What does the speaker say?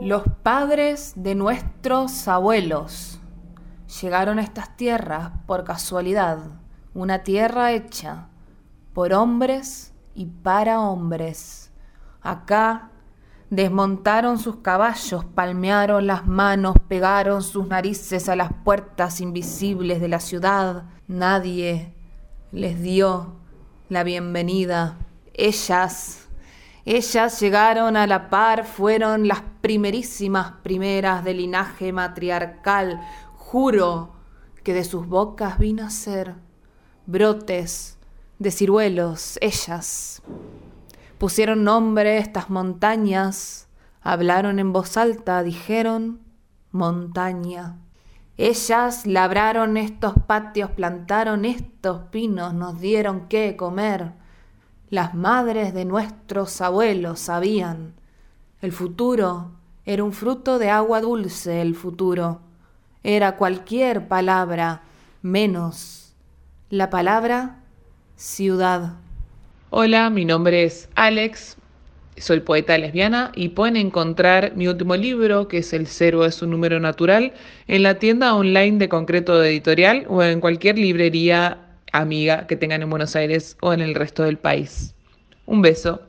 Los padres de nuestros abuelos llegaron a estas tierras por casualidad, una tierra hecha por hombres y para hombres. Acá desmontaron sus caballos, palmearon las manos, pegaron sus narices a las puertas invisibles de la ciudad. Nadie les dio la bienvenida. Ellas ellas llegaron a la par, fueron las primerísimas primeras del linaje matriarcal. Juro que de sus bocas vino a ser brotes de ciruelos, ellas. Pusieron nombre a estas montañas, hablaron en voz alta, dijeron montaña. Ellas labraron estos patios, plantaron estos pinos, nos dieron qué comer las madres de nuestros abuelos sabían. El futuro era un fruto de agua dulce, el futuro. Era cualquier palabra menos la palabra ciudad. Hola, mi nombre es Alex, soy poeta lesbiana y pueden encontrar mi último libro, que es El Cero es un número natural, en la tienda online de Concreto Editorial o en cualquier librería amiga que tengan en Buenos Aires o en el resto del país. Un beso.